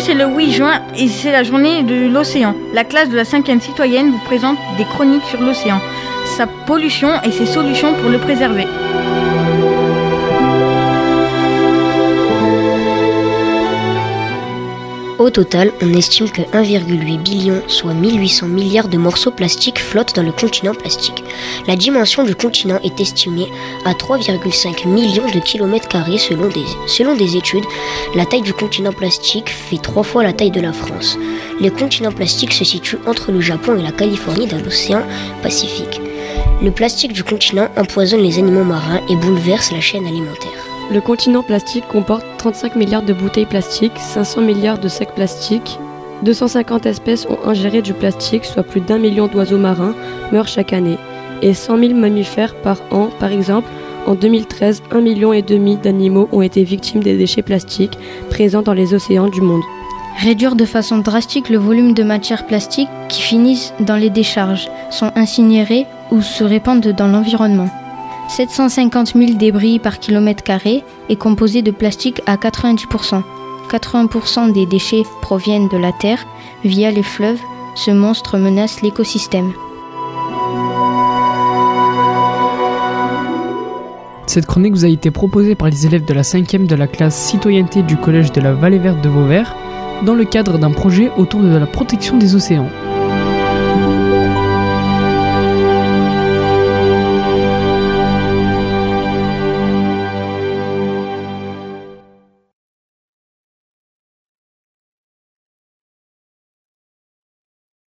6 juin et c'est la journée de l'océan. La classe de la 5e citoyenne vous présente des chroniques sur l'océan, sa pollution et ses solutions pour le préserver. Au total, on estime que 1,8 billion, soit 1800 milliards de morceaux plastiques flottent dans le continent plastique. La dimension du continent est estimée à 3,5 millions de kilomètres carrés selon des, selon des études. La taille du continent plastique fait trois fois la taille de la France. Le continent plastique se situe entre le Japon et la Californie dans l'océan Pacifique. Le plastique du continent empoisonne les animaux marins et bouleverse la chaîne alimentaire. Le continent plastique comporte 35 milliards de bouteilles plastiques, 500 milliards de sacs plastiques. 250 espèces ont ingéré du plastique, soit plus d'un million d'oiseaux marins meurent chaque année. Et 100 000 mammifères par an, par exemple. En 2013, 1,5 million et demi d'animaux ont été victimes des déchets plastiques présents dans les océans du monde. Réduire de façon drastique le volume de matières plastiques qui finissent dans les décharges, sont incinérées ou se répandent dans l'environnement. 750 000 débris par kilomètre carré est composé de plastique à 90%. 80% des déchets proviennent de la Terre via les fleuves. Ce monstre menace l'écosystème. Cette chronique vous a été proposée par les élèves de la 5e de la classe citoyenneté du collège de la Vallée Verte de Vauvert dans le cadre d'un projet autour de la protection des océans.